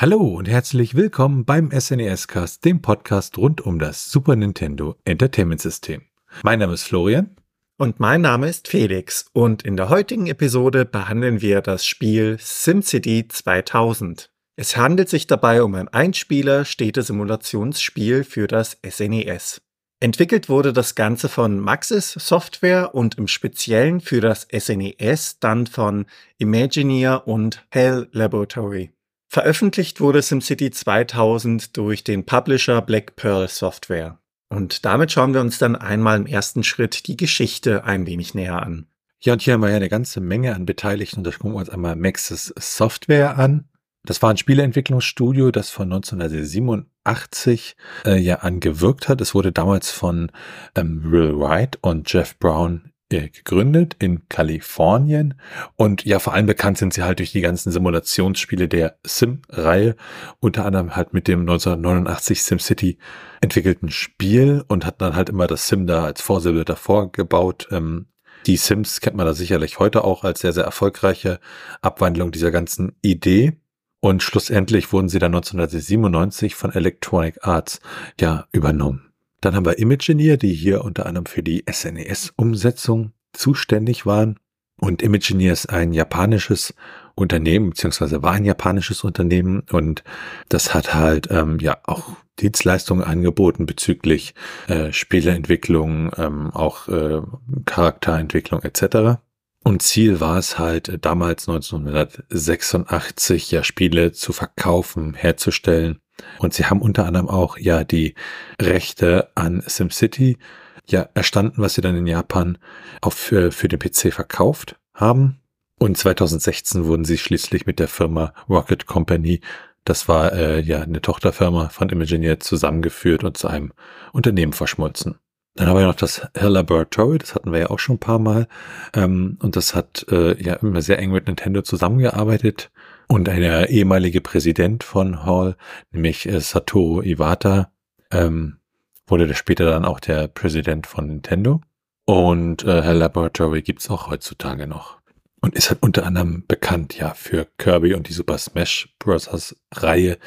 Hallo und herzlich willkommen beim SNES Cast, dem Podcast rund um das Super Nintendo Entertainment System. Mein Name ist Florian. Und mein Name ist Felix. Und in der heutigen Episode behandeln wir das Spiel SimCity 2000. Es handelt sich dabei um ein Einspieler-Städte-Simulationsspiel für das SNES. Entwickelt wurde das Ganze von Maxis Software und im Speziellen für das SNES dann von Imagineer und Hell Laboratory. Veröffentlicht wurde SimCity 2000 durch den Publisher Black Pearl Software. Und damit schauen wir uns dann einmal im ersten Schritt die Geschichte ein wenig näher an. Ja, und hier haben wir ja eine ganze Menge an Beteiligten. Da gucken wir uns einmal Maxis Software an. Das war ein Spieleentwicklungsstudio, das von 1987 äh, ja angewirkt hat. Es wurde damals von ähm, Will Wright und Jeff Brown gegründet in Kalifornien und ja, vor allem bekannt sind sie halt durch die ganzen Simulationsspiele der Sim-Reihe, unter anderem halt mit dem 1989 SimCity entwickelten Spiel und hat dann halt immer das Sim da als Vorsilbe davor gebaut. Ähm, die Sims kennt man da sicherlich heute auch als sehr, sehr erfolgreiche Abwandlung dieser ganzen Idee. Und schlussendlich wurden sie dann 1997 von Electronic Arts ja übernommen. Dann haben wir Imagineer, die hier unter anderem für die SNES-Umsetzung zuständig waren. Und Imagineer ist ein japanisches Unternehmen, beziehungsweise war ein japanisches Unternehmen und das hat halt ähm, ja auch Dienstleistungen angeboten bezüglich äh, Spieleentwicklung, ähm, auch äh, Charakterentwicklung etc. Und Ziel war es halt damals 1986 ja Spiele zu verkaufen, herzustellen und sie haben unter anderem auch ja die Rechte an SimCity ja erstanden, was sie dann in Japan auch für, für den PC verkauft haben. Und 2016 wurden sie schließlich mit der Firma Rocket Company, das war äh, ja eine Tochterfirma von Imagineer, zusammengeführt und zu einem Unternehmen verschmolzen. Dann haben wir noch das Hell Laboratory, das hatten wir ja auch schon ein paar Mal. Ähm, und das hat äh, ja immer sehr eng mit Nintendo zusammengearbeitet. Und der ehemalige Präsident von Hall, nämlich äh, Satoru Iwata, ähm, wurde später dann auch der Präsident von Nintendo. Und äh, Laboratory gibt's auch heutzutage noch. Und ist halt unter anderem bekannt ja für Kirby und die Super Smash Bros. Reihe,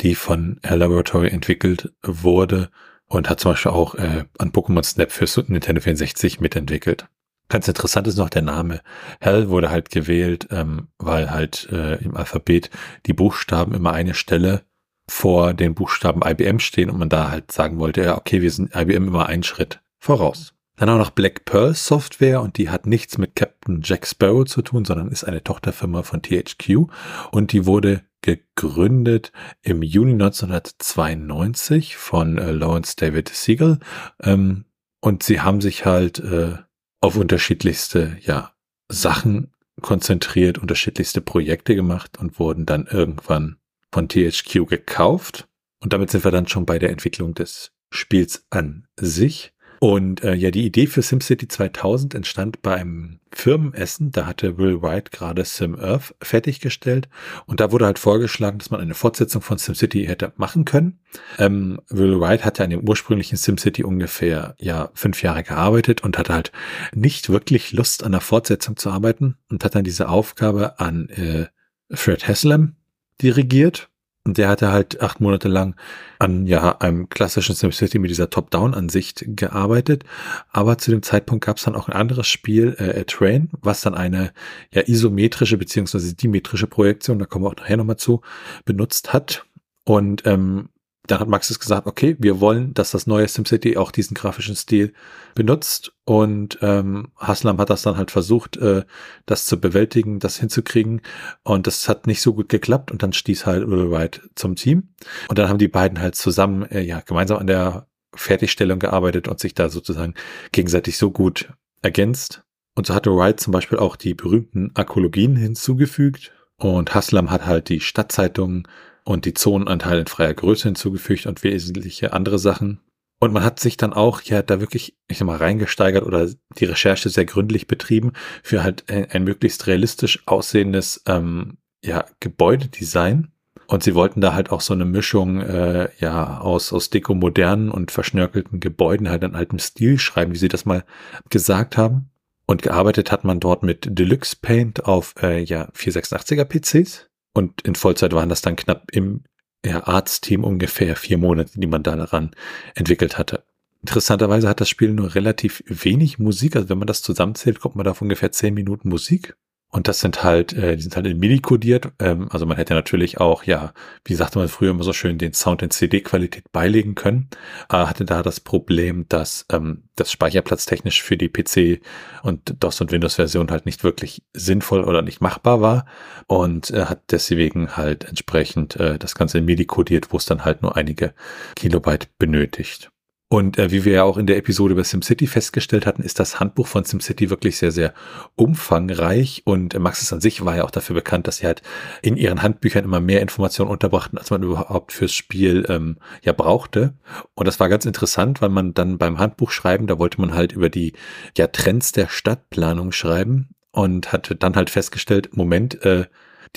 die von Hell Laboratory entwickelt wurde und hat zum Beispiel auch äh, an Pokémon Snap für Nintendo 64 mitentwickelt. Ganz interessant ist noch der Name. Hell wurde halt gewählt, ähm, weil halt äh, im Alphabet die Buchstaben immer eine Stelle vor den Buchstaben IBM stehen und man da halt sagen wollte, ja, okay, wir sind IBM immer einen Schritt voraus. Dann auch noch Black Pearl Software und die hat nichts mit Captain Jack Sparrow zu tun, sondern ist eine Tochterfirma von THQ und die wurde gegründet im Juni 1992 von äh, Lawrence David Siegel ähm, und sie haben sich halt äh, auf unterschiedlichste, ja, Sachen konzentriert, unterschiedlichste Projekte gemacht und wurden dann irgendwann von THQ gekauft. Und damit sind wir dann schon bei der Entwicklung des Spiels an sich. Und äh, ja, die Idee für SimCity 2000 entstand beim Firmenessen. Da hatte Will Wright gerade Sim Earth fertiggestellt. Und da wurde halt vorgeschlagen, dass man eine Fortsetzung von SimCity hätte machen können. Ähm, Will Wright hatte an dem ursprünglichen SimCity ungefähr ja fünf Jahre gearbeitet und hatte halt nicht wirklich Lust an der Fortsetzung zu arbeiten und hat dann diese Aufgabe an äh, Fred Haslam dirigiert und der hatte halt acht Monate lang an ja einem klassischen SimCity mit dieser Top-Down-Ansicht gearbeitet. Aber zu dem Zeitpunkt gab es dann auch ein anderes Spiel, äh, A Train, was dann eine ja isometrische beziehungsweise dimetrische Projektion, da kommen wir auch nachher nochmal zu, benutzt hat. Und ähm, dann hat Maxis gesagt, okay, wir wollen, dass das neue SimCity auch diesen grafischen Stil benutzt. Und ähm, Haslam hat das dann halt versucht, äh, das zu bewältigen, das hinzukriegen. Und das hat nicht so gut geklappt. Und dann stieß halt Will Wright zum Team. Und dann haben die beiden halt zusammen, äh, ja, gemeinsam an der Fertigstellung gearbeitet und sich da sozusagen gegenseitig so gut ergänzt. Und so hatte Wright zum Beispiel auch die berühmten Arkologien hinzugefügt. Und Haslam hat halt die Stadtzeitung und die Zonenanteile in freier Größe hinzugefügt und wesentliche andere Sachen. Und man hat sich dann auch ja da wirklich, ich sag mal, reingesteigert oder die Recherche sehr gründlich betrieben für halt ein, ein möglichst realistisch aussehendes ähm, ja, Gebäudedesign. Und sie wollten da halt auch so eine Mischung äh, ja aus aus Deko modernen und verschnörkelten Gebäuden halt in altem Stil schreiben, wie sie das mal gesagt haben. Und gearbeitet hat man dort mit Deluxe Paint auf äh, ja 486er PCs Und in Vollzeit waren das dann knapp im Arztteam ungefähr vier Monate, die man da daran entwickelt hatte. Interessanterweise hat das Spiel nur relativ wenig Musik. Also wenn man das zusammenzählt, kommt man da auf ungefähr zehn Minuten Musik. Und das sind halt, äh, die sind halt in MIDI kodiert. Ähm, also man hätte natürlich auch, ja, wie sagte man früher immer so schön, den Sound in CD-Qualität beilegen können. Aber hatte da das Problem, dass ähm, das speicherplatztechnisch für die PC und DOS und Windows-Version halt nicht wirklich sinnvoll oder nicht machbar war. Und äh, hat deswegen halt entsprechend äh, das Ganze in MIDI kodiert, wo es dann halt nur einige Kilobyte benötigt. Und äh, wie wir ja auch in der Episode über SimCity festgestellt hatten, ist das Handbuch von SimCity wirklich sehr, sehr umfangreich. Und äh, Maxis an sich war ja auch dafür bekannt, dass sie halt in ihren Handbüchern immer mehr Informationen unterbrachten, als man überhaupt fürs Spiel ähm, ja brauchte. Und das war ganz interessant, weil man dann beim Handbuch schreiben, da wollte man halt über die ja, Trends der Stadtplanung schreiben und hatte dann halt festgestellt, Moment, äh,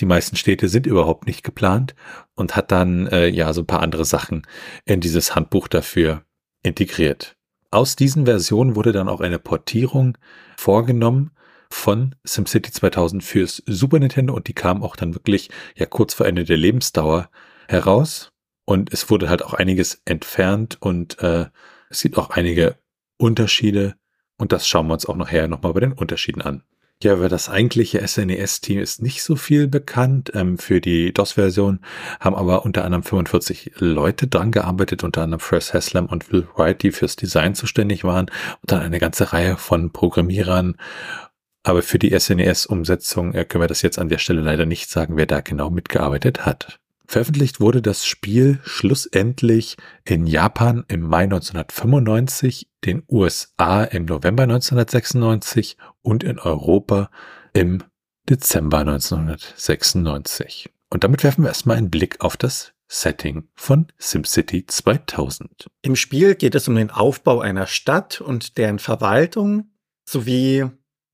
die meisten Städte sind überhaupt nicht geplant und hat dann äh, ja so ein paar andere Sachen in dieses Handbuch dafür integriert. Aus diesen Versionen wurde dann auch eine Portierung vorgenommen von SimCity 2000 fürs Super Nintendo und die kam auch dann wirklich ja kurz vor Ende der Lebensdauer heraus und es wurde halt auch einiges entfernt und äh, es gibt auch einige Unterschiede und das schauen wir uns auch nachher nochmal bei den Unterschieden an. Ja, über das eigentliche SNES-Team ist nicht so viel bekannt. Ähm, für die DOS-Version haben aber unter anderem 45 Leute dran gearbeitet, unter anderem Fred Haslam und Will Wright, die fürs Design zuständig waren und dann eine ganze Reihe von Programmierern. Aber für die SNES-Umsetzung äh, können wir das jetzt an der Stelle leider nicht sagen, wer da genau mitgearbeitet hat. Veröffentlicht wurde das Spiel schlussendlich in Japan im Mai 1995, den USA im November 1996 und in Europa im Dezember 1996. Und damit werfen wir erstmal einen Blick auf das Setting von SimCity 2000. Im Spiel geht es um den Aufbau einer Stadt und deren Verwaltung sowie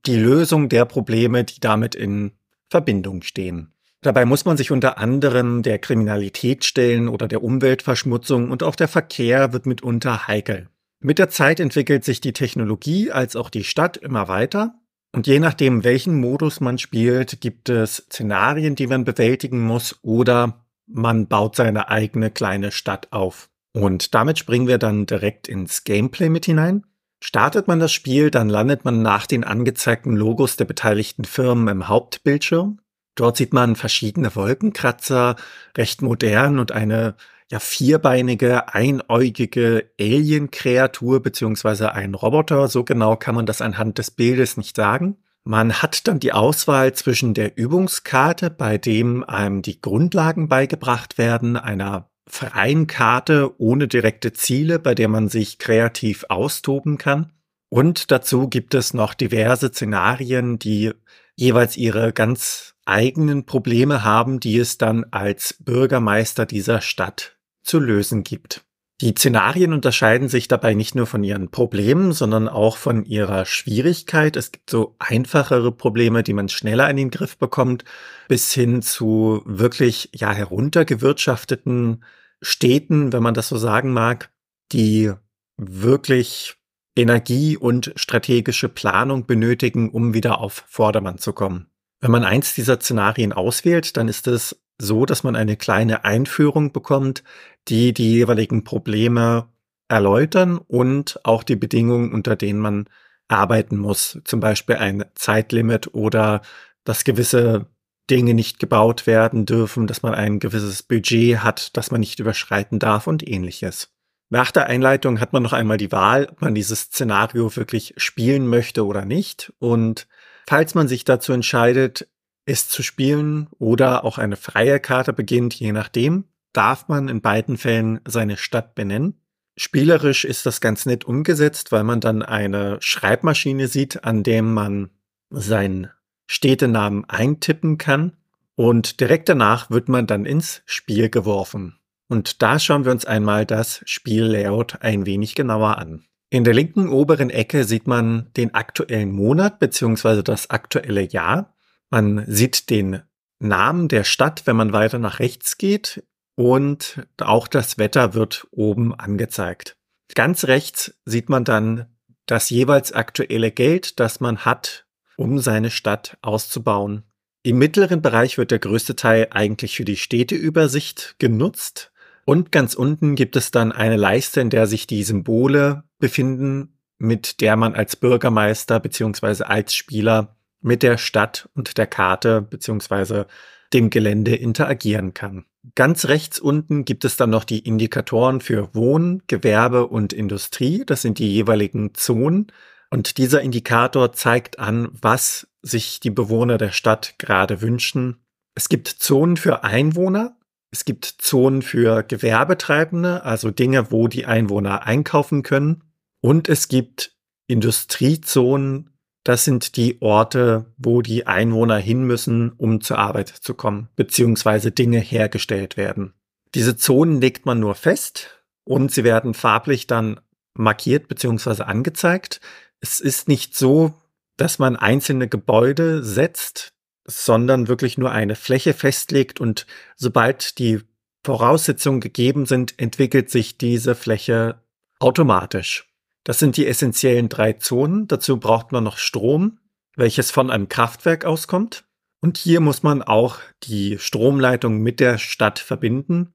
die Lösung der Probleme, die damit in Verbindung stehen. Dabei muss man sich unter anderem der Kriminalität stellen oder der Umweltverschmutzung und auch der Verkehr wird mitunter heikel. Mit der Zeit entwickelt sich die Technologie als auch die Stadt immer weiter und je nachdem, welchen Modus man spielt, gibt es Szenarien, die man bewältigen muss oder man baut seine eigene kleine Stadt auf. Und damit springen wir dann direkt ins Gameplay mit hinein. Startet man das Spiel, dann landet man nach den angezeigten Logos der beteiligten Firmen im Hauptbildschirm. Dort sieht man verschiedene Wolkenkratzer, recht modern und eine ja vierbeinige, einäugige Alien-Kreatur beziehungsweise ein Roboter. So genau kann man das anhand des Bildes nicht sagen. Man hat dann die Auswahl zwischen der Übungskarte, bei dem einem die Grundlagen beigebracht werden, einer freien Karte ohne direkte Ziele, bei der man sich kreativ austoben kann. Und dazu gibt es noch diverse Szenarien, die jeweils ihre ganz eigenen Probleme haben, die es dann als Bürgermeister dieser Stadt zu lösen gibt. Die Szenarien unterscheiden sich dabei nicht nur von ihren Problemen, sondern auch von ihrer Schwierigkeit. Es gibt so einfachere Probleme, die man schneller in den Griff bekommt, bis hin zu wirklich ja heruntergewirtschafteten Städten, wenn man das so sagen mag, die wirklich Energie und strategische Planung benötigen, um wieder auf Vordermann zu kommen. Wenn man eins dieser Szenarien auswählt, dann ist es so, dass man eine kleine Einführung bekommt, die die jeweiligen Probleme erläutern und auch die Bedingungen, unter denen man arbeiten muss. Zum Beispiel ein Zeitlimit oder dass gewisse Dinge nicht gebaut werden dürfen, dass man ein gewisses Budget hat, das man nicht überschreiten darf und ähnliches. Nach der Einleitung hat man noch einmal die Wahl, ob man dieses Szenario wirklich spielen möchte oder nicht. Und falls man sich dazu entscheidet, es zu spielen oder auch eine freie Karte beginnt, je nachdem, darf man in beiden Fällen seine Stadt benennen. Spielerisch ist das ganz nett umgesetzt, weil man dann eine Schreibmaschine sieht, an dem man seinen Städtenamen eintippen kann und direkt danach wird man dann ins Spiel geworfen. Und da schauen wir uns einmal das Spiellayout ein wenig genauer an. In der linken oberen Ecke sieht man den aktuellen Monat bzw. das aktuelle Jahr. Man sieht den Namen der Stadt, wenn man weiter nach rechts geht und auch das Wetter wird oben angezeigt. Ganz rechts sieht man dann das jeweils aktuelle Geld, das man hat, um seine Stadt auszubauen. Im mittleren Bereich wird der größte Teil eigentlich für die Städteübersicht genutzt. Und ganz unten gibt es dann eine Leiste, in der sich die Symbole befinden, mit der man als Bürgermeister beziehungsweise als Spieler mit der Stadt und der Karte beziehungsweise dem Gelände interagieren kann. Ganz rechts unten gibt es dann noch die Indikatoren für Wohn-, Gewerbe und Industrie. Das sind die jeweiligen Zonen. Und dieser Indikator zeigt an, was sich die Bewohner der Stadt gerade wünschen. Es gibt Zonen für Einwohner, es gibt Zonen für Gewerbetreibende, also Dinge, wo die Einwohner einkaufen können. Und es gibt Industriezonen, das sind die Orte, wo die Einwohner hin müssen, um zur Arbeit zu kommen, beziehungsweise Dinge hergestellt werden. Diese Zonen legt man nur fest und sie werden farblich dann markiert beziehungsweise angezeigt. Es ist nicht so, dass man einzelne Gebäude setzt, sondern wirklich nur eine Fläche festlegt und sobald die Voraussetzungen gegeben sind, entwickelt sich diese Fläche automatisch. Das sind die essentiellen drei Zonen. Dazu braucht man noch Strom, welches von einem Kraftwerk auskommt. Und hier muss man auch die Stromleitung mit der Stadt verbinden.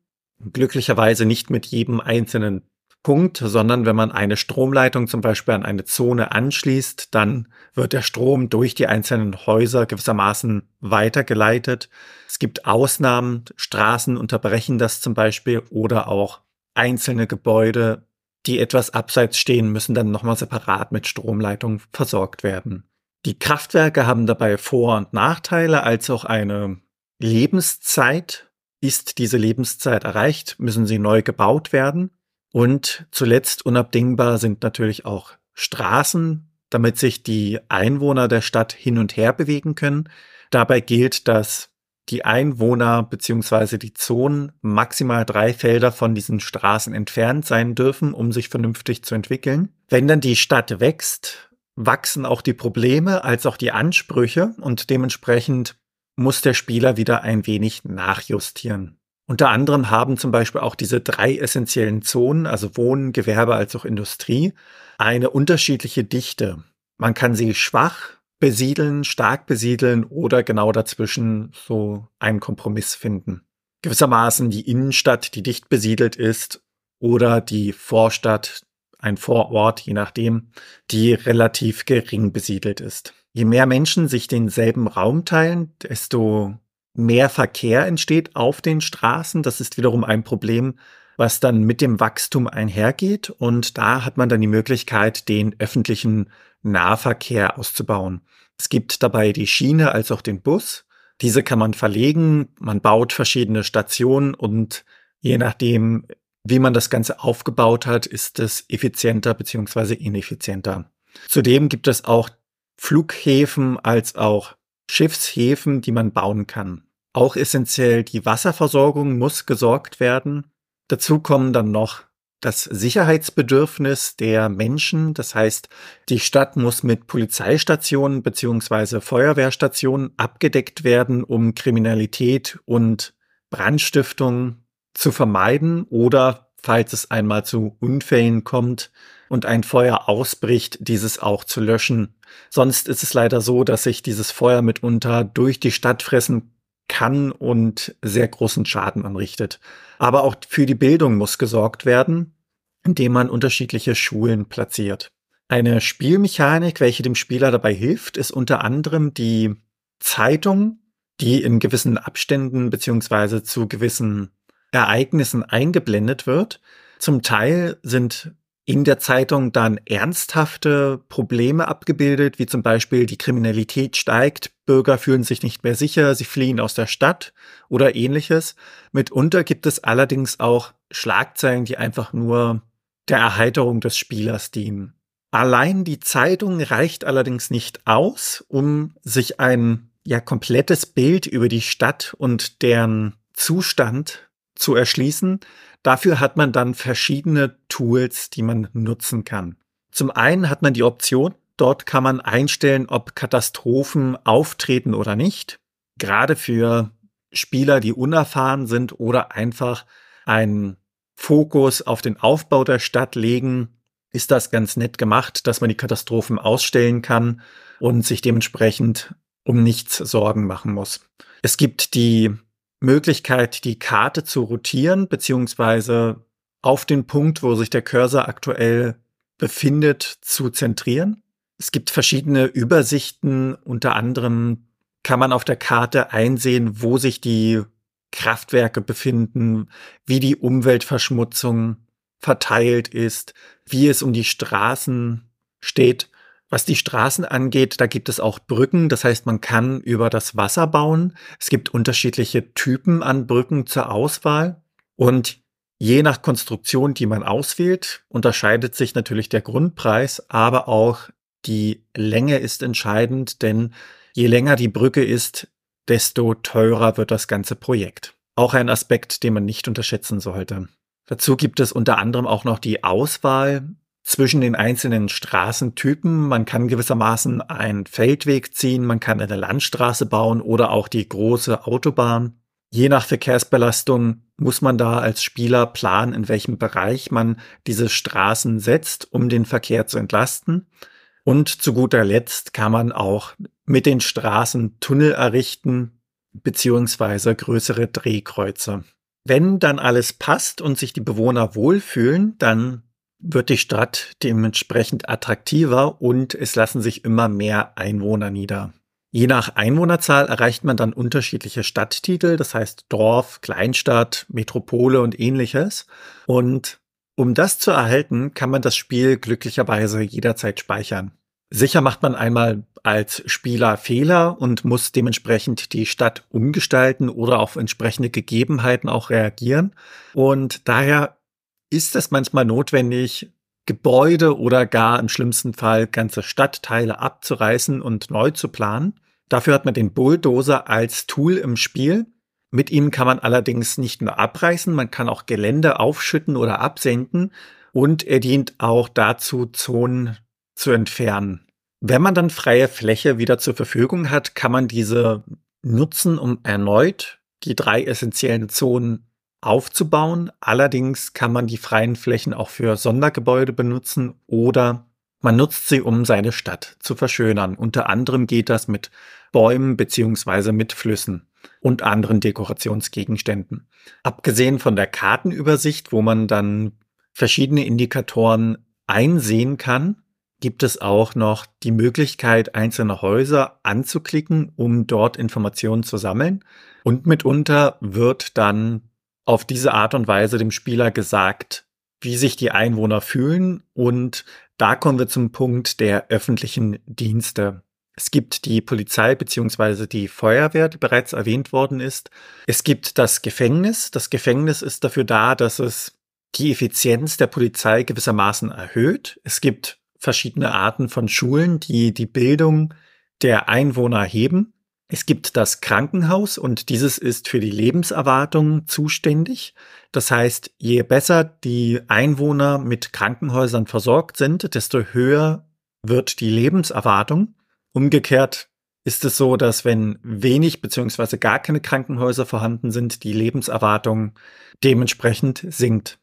Glücklicherweise nicht mit jedem einzelnen Punkt, sondern wenn man eine Stromleitung zum Beispiel an eine Zone anschließt, dann wird der Strom durch die einzelnen Häuser gewissermaßen weitergeleitet. Es gibt Ausnahmen, Straßen unterbrechen das zum Beispiel oder auch einzelne Gebäude, die etwas abseits stehen, müssen dann nochmal separat mit Stromleitung versorgt werden. Die Kraftwerke haben dabei Vor- und Nachteile als auch eine Lebenszeit. Ist diese Lebenszeit erreicht, müssen sie neu gebaut werden. Und zuletzt unabdingbar sind natürlich auch Straßen, damit sich die Einwohner der Stadt hin und her bewegen können. Dabei gilt, dass die Einwohner bzw. die Zonen maximal drei Felder von diesen Straßen entfernt sein dürfen, um sich vernünftig zu entwickeln. Wenn dann die Stadt wächst, wachsen auch die Probleme als auch die Ansprüche und dementsprechend muss der Spieler wieder ein wenig nachjustieren. Unter anderem haben zum Beispiel auch diese drei essentiellen Zonen, also Wohnen, Gewerbe als auch Industrie, eine unterschiedliche Dichte. Man kann sie schwach besiedeln, stark besiedeln oder genau dazwischen so einen Kompromiss finden. Gewissermaßen die Innenstadt, die dicht besiedelt ist, oder die Vorstadt, ein Vorort, je nachdem, die relativ gering besiedelt ist. Je mehr Menschen sich denselben Raum teilen, desto mehr Verkehr entsteht auf den Straßen. Das ist wiederum ein Problem, was dann mit dem Wachstum einhergeht. Und da hat man dann die Möglichkeit, den öffentlichen Nahverkehr auszubauen. Es gibt dabei die Schiene als auch den Bus. Diese kann man verlegen. Man baut verschiedene Stationen und je nachdem, wie man das Ganze aufgebaut hat, ist es effizienter beziehungsweise ineffizienter. Zudem gibt es auch Flughäfen als auch Schiffshäfen, die man bauen kann. Auch essentiell die Wasserversorgung muss gesorgt werden. Dazu kommen dann noch das Sicherheitsbedürfnis der Menschen. Das heißt, die Stadt muss mit Polizeistationen beziehungsweise Feuerwehrstationen abgedeckt werden, um Kriminalität und Brandstiftung zu vermeiden oder falls es einmal zu Unfällen kommt und ein Feuer ausbricht, dieses auch zu löschen. Sonst ist es leider so, dass sich dieses Feuer mitunter durch die Stadt fressen kann und sehr großen Schaden anrichtet. Aber auch für die Bildung muss gesorgt werden, indem man unterschiedliche Schulen platziert. Eine Spielmechanik, welche dem Spieler dabei hilft, ist unter anderem die Zeitung, die in gewissen Abständen beziehungsweise zu gewissen Ereignissen eingeblendet wird. Zum Teil sind in der Zeitung dann ernsthafte Probleme abgebildet, wie zum Beispiel die Kriminalität steigt, Bürger fühlen sich nicht mehr sicher, sie fliehen aus der Stadt oder ähnliches. Mitunter gibt es allerdings auch Schlagzeilen, die einfach nur der Erheiterung des Spielers dienen. Allein die Zeitung reicht allerdings nicht aus, um sich ein ja komplettes Bild über die Stadt und deren Zustand zu erschließen. Dafür hat man dann verschiedene Tools, die man nutzen kann. Zum einen hat man die Option, dort kann man einstellen, ob Katastrophen auftreten oder nicht. Gerade für Spieler, die unerfahren sind oder einfach einen Fokus auf den Aufbau der Stadt legen, ist das ganz nett gemacht, dass man die Katastrophen ausstellen kann und sich dementsprechend um nichts Sorgen machen muss. Es gibt die Möglichkeit, die Karte zu rotieren, beziehungsweise auf den Punkt, wo sich der Cursor aktuell befindet, zu zentrieren. Es gibt verschiedene Übersichten, unter anderem kann man auf der Karte einsehen, wo sich die Kraftwerke befinden, wie die Umweltverschmutzung verteilt ist, wie es um die Straßen steht. Was die Straßen angeht, da gibt es auch Brücken, das heißt, man kann über das Wasser bauen. Es gibt unterschiedliche Typen an Brücken zur Auswahl und je nach Konstruktion, die man auswählt, unterscheidet sich natürlich der Grundpreis, aber auch die Länge ist entscheidend, denn je länger die Brücke ist, desto teurer wird das ganze Projekt. Auch ein Aspekt, den man nicht unterschätzen sollte. Dazu gibt es unter anderem auch noch die Auswahl zwischen den einzelnen Straßentypen. Man kann gewissermaßen einen Feldweg ziehen, man kann eine Landstraße bauen oder auch die große Autobahn. Je nach Verkehrsbelastung muss man da als Spieler planen, in welchem Bereich man diese Straßen setzt, um den Verkehr zu entlasten. Und zu guter Letzt kann man auch mit den Straßen Tunnel errichten, beziehungsweise größere Drehkreuze. Wenn dann alles passt und sich die Bewohner wohlfühlen, dann wird die Stadt dementsprechend attraktiver und es lassen sich immer mehr Einwohner nieder. Je nach Einwohnerzahl erreicht man dann unterschiedliche Stadttitel, das heißt Dorf, Kleinstadt, Metropole und ähnliches. Und um das zu erhalten, kann man das Spiel glücklicherweise jederzeit speichern. Sicher macht man einmal als Spieler Fehler und muss dementsprechend die Stadt umgestalten oder auf entsprechende Gegebenheiten auch reagieren. Und daher ist es manchmal notwendig, Gebäude oder gar im schlimmsten Fall ganze Stadtteile abzureißen und neu zu planen. Dafür hat man den Bulldozer als Tool im Spiel. Mit ihm kann man allerdings nicht nur abreißen, man kann auch Gelände aufschütten oder absenken und er dient auch dazu, Zonen zu entfernen. Wenn man dann freie Fläche wieder zur Verfügung hat, kann man diese nutzen, um erneut die drei essentiellen Zonen aufzubauen. Allerdings kann man die freien Flächen auch für Sondergebäude benutzen oder man nutzt sie, um seine Stadt zu verschönern. Unter anderem geht das mit Bäumen beziehungsweise mit Flüssen und anderen Dekorationsgegenständen. Abgesehen von der Kartenübersicht, wo man dann verschiedene Indikatoren einsehen kann, gibt es auch noch die Möglichkeit, einzelne Häuser anzuklicken, um dort Informationen zu sammeln. Und mitunter wird dann auf diese Art und Weise dem Spieler gesagt, wie sich die Einwohner fühlen. Und da kommen wir zum Punkt der öffentlichen Dienste. Es gibt die Polizei beziehungsweise die Feuerwehr, die bereits erwähnt worden ist. Es gibt das Gefängnis. Das Gefängnis ist dafür da, dass es die Effizienz der Polizei gewissermaßen erhöht. Es gibt verschiedene Arten von Schulen, die die Bildung der Einwohner heben. Es gibt das Krankenhaus und dieses ist für die Lebenserwartung zuständig. Das heißt, je besser die Einwohner mit Krankenhäusern versorgt sind, desto höher wird die Lebenserwartung. Umgekehrt ist es so, dass wenn wenig beziehungsweise gar keine Krankenhäuser vorhanden sind, die Lebenserwartung dementsprechend sinkt.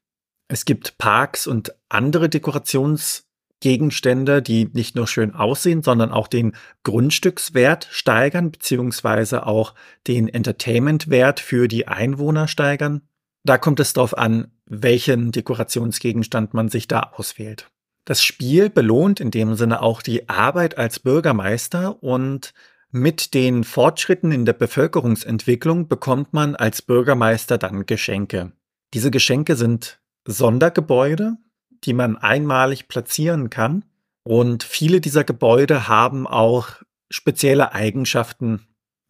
Es gibt Parks und andere Dekorations Gegenstände, die nicht nur schön aussehen, sondern auch den Grundstückswert steigern, beziehungsweise auch den Entertainmentwert für die Einwohner steigern. Da kommt es darauf an, welchen Dekorationsgegenstand man sich da auswählt. Das Spiel belohnt in dem Sinne auch die Arbeit als Bürgermeister und mit den Fortschritten in der Bevölkerungsentwicklung bekommt man als Bürgermeister dann Geschenke. Diese Geschenke sind Sondergebäude, die man einmalig platzieren kann. Und viele dieser Gebäude haben auch spezielle Eigenschaften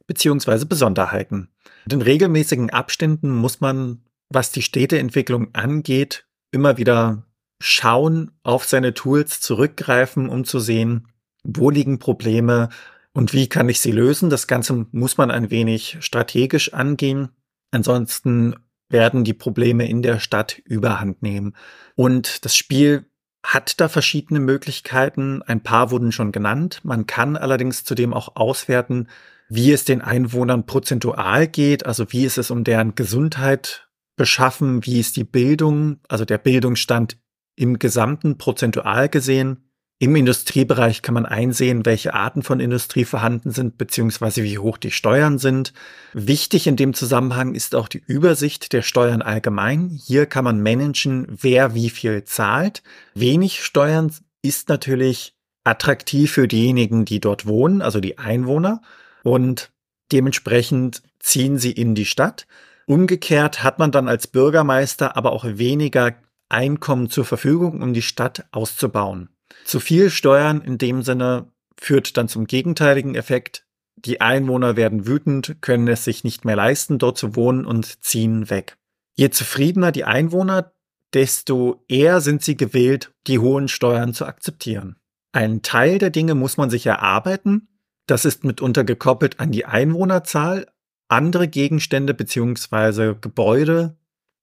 beziehungsweise Besonderheiten. In regelmäßigen Abständen muss man, was die Städteentwicklung angeht, immer wieder schauen, auf seine Tools zurückgreifen, um zu sehen, wo liegen Probleme und wie kann ich sie lösen. Das Ganze muss man ein wenig strategisch angehen. Ansonsten werden die Probleme in der Stadt überhand nehmen. Und das Spiel hat da verschiedene Möglichkeiten. Ein paar wurden schon genannt. Man kann allerdings zudem auch auswerten, wie es den Einwohnern prozentual geht, also wie ist es um deren Gesundheit beschaffen, wie ist die Bildung, also der Bildungsstand im gesamten prozentual gesehen. Im Industriebereich kann man einsehen, welche Arten von Industrie vorhanden sind, beziehungsweise wie hoch die Steuern sind. Wichtig in dem Zusammenhang ist auch die Übersicht der Steuern allgemein. Hier kann man managen, wer wie viel zahlt. Wenig Steuern ist natürlich attraktiv für diejenigen, die dort wohnen, also die Einwohner. Und dementsprechend ziehen sie in die Stadt. Umgekehrt hat man dann als Bürgermeister aber auch weniger Einkommen zur Verfügung, um die Stadt auszubauen. Zu viel Steuern in dem Sinne führt dann zum gegenteiligen Effekt. Die Einwohner werden wütend, können es sich nicht mehr leisten, dort zu wohnen und ziehen weg. Je zufriedener die Einwohner, desto eher sind sie gewillt, die hohen Steuern zu akzeptieren. Ein Teil der Dinge muss man sich erarbeiten. Das ist mitunter gekoppelt an die Einwohnerzahl. Andere Gegenstände bzw. Gebäude,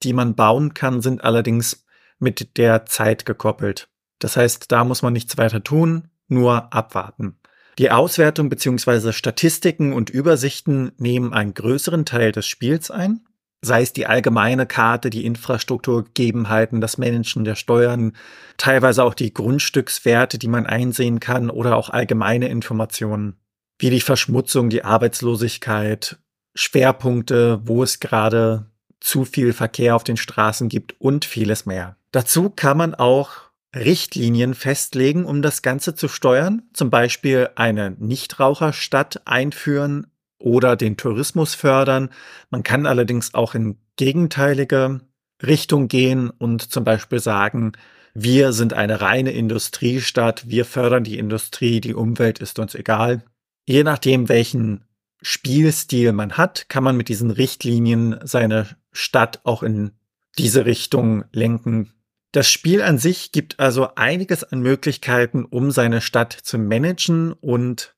die man bauen kann, sind allerdings mit der Zeit gekoppelt. Das heißt, da muss man nichts weiter tun, nur abwarten. Die Auswertung bzw. Statistiken und Übersichten nehmen einen größeren Teil des Spiels ein, sei es die allgemeine Karte, die Infrastrukturgegebenheiten, das Managen der Steuern, teilweise auch die Grundstückswerte, die man einsehen kann oder auch allgemeine Informationen, wie die Verschmutzung, die Arbeitslosigkeit, Schwerpunkte, wo es gerade zu viel Verkehr auf den Straßen gibt und vieles mehr. Dazu kann man auch Richtlinien festlegen, um das Ganze zu steuern, zum Beispiel eine Nichtraucherstadt einführen oder den Tourismus fördern. Man kann allerdings auch in gegenteilige Richtung gehen und zum Beispiel sagen, wir sind eine reine Industriestadt, wir fördern die Industrie, die Umwelt ist uns egal. Je nachdem, welchen Spielstil man hat, kann man mit diesen Richtlinien seine Stadt auch in diese Richtung lenken, das Spiel an sich gibt also einiges an Möglichkeiten, um seine Stadt zu managen und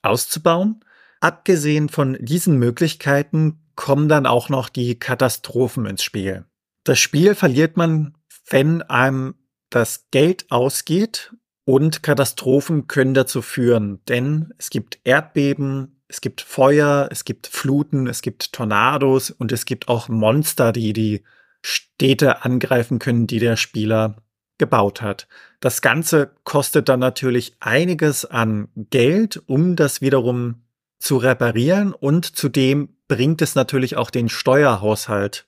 auszubauen. Abgesehen von diesen Möglichkeiten kommen dann auch noch die Katastrophen ins Spiel. Das Spiel verliert man, wenn einem das Geld ausgeht und Katastrophen können dazu führen, denn es gibt Erdbeben, es gibt Feuer, es gibt Fluten, es gibt Tornados und es gibt auch Monster, die die Städte angreifen können, die der Spieler gebaut hat. Das Ganze kostet dann natürlich einiges an Geld, um das wiederum zu reparieren und zudem bringt es natürlich auch den Steuerhaushalt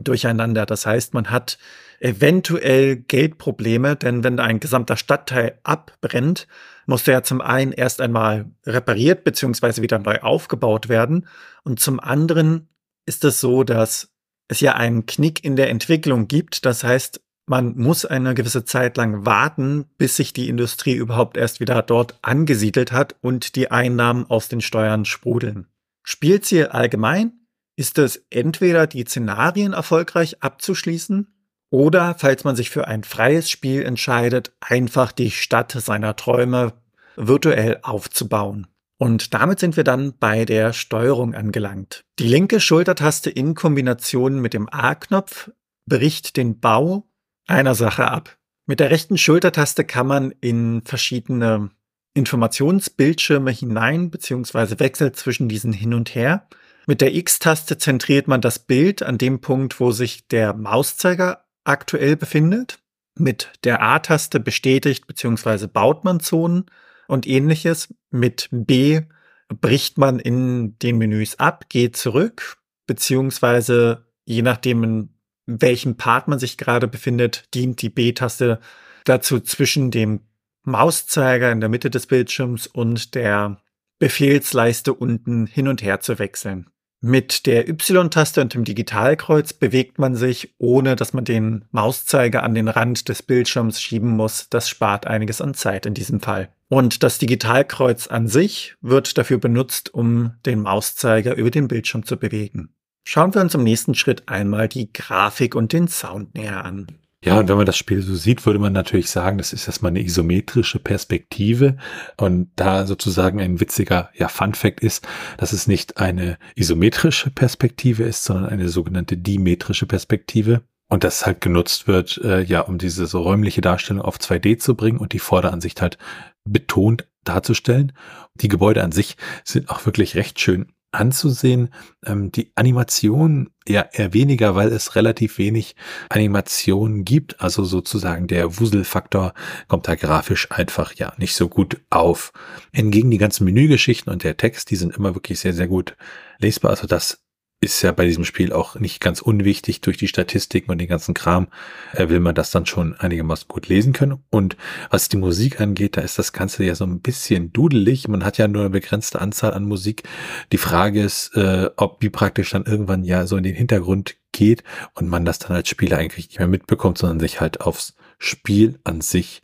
durcheinander. Das heißt, man hat eventuell Geldprobleme, denn wenn ein gesamter Stadtteil abbrennt, muss der ja zum einen erst einmal repariert bzw. wieder neu aufgebaut werden und zum anderen ist es so, dass es ja einen Knick in der Entwicklung gibt. Das heißt, man muss eine gewisse Zeit lang warten, bis sich die Industrie überhaupt erst wieder dort angesiedelt hat und die Einnahmen aus den Steuern sprudeln. Spielziel allgemein ist es entweder die Szenarien erfolgreich abzuschließen oder, falls man sich für ein freies Spiel entscheidet, einfach die Stadt seiner Träume virtuell aufzubauen. Und damit sind wir dann bei der Steuerung angelangt. Die linke Schultertaste in Kombination mit dem A-Knopf bricht den Bau einer Sache ab. Mit der rechten Schultertaste kann man in verschiedene Informationsbildschirme hinein bzw. wechselt zwischen diesen hin und her. Mit der X-Taste zentriert man das Bild an dem Punkt, wo sich der Mauszeiger aktuell befindet. Mit der A-Taste bestätigt bzw. baut man Zonen und ähnliches. Mit B bricht man in den Menüs ab, geht zurück, beziehungsweise je nachdem, in welchem Part man sich gerade befindet, dient die B-Taste dazu zwischen dem Mauszeiger in der Mitte des Bildschirms und der Befehlsleiste unten hin und her zu wechseln. Mit der Y-Taste und dem Digitalkreuz bewegt man sich, ohne dass man den Mauszeiger an den Rand des Bildschirms schieben muss. Das spart einiges an Zeit in diesem Fall. Und das Digitalkreuz an sich wird dafür benutzt, um den Mauszeiger über den Bildschirm zu bewegen. Schauen wir uns im nächsten Schritt einmal die Grafik und den Sound näher an. Ja, und wenn man das Spiel so sieht, würde man natürlich sagen, das ist erstmal eine isometrische Perspektive. Und da sozusagen ein witziger ja, Fun Fact ist, dass es nicht eine isometrische Perspektive ist, sondern eine sogenannte dimetrische Perspektive. Und das halt genutzt wird, äh, ja, um diese so räumliche Darstellung auf 2D zu bringen und die Vorderansicht halt betont darzustellen. Die Gebäude an sich sind auch wirklich recht schön anzusehen. Ähm, die Animation ja eher weniger, weil es relativ wenig Animationen gibt. Also sozusagen der Wuselfaktor kommt da grafisch einfach ja nicht so gut auf. Hingegen die ganzen Menügeschichten und der Text, die sind immer wirklich sehr, sehr gut lesbar. Also das ist ja bei diesem Spiel auch nicht ganz unwichtig. Durch die Statistiken und den ganzen Kram äh, will man das dann schon einigermaßen gut lesen können. Und was die Musik angeht, da ist das Ganze ja so ein bisschen dudelig. Man hat ja nur eine begrenzte Anzahl an Musik. Die Frage ist, äh, ob wie praktisch dann irgendwann ja so in den Hintergrund geht und man das dann als Spieler eigentlich nicht mehr mitbekommt, sondern sich halt aufs Spiel an sich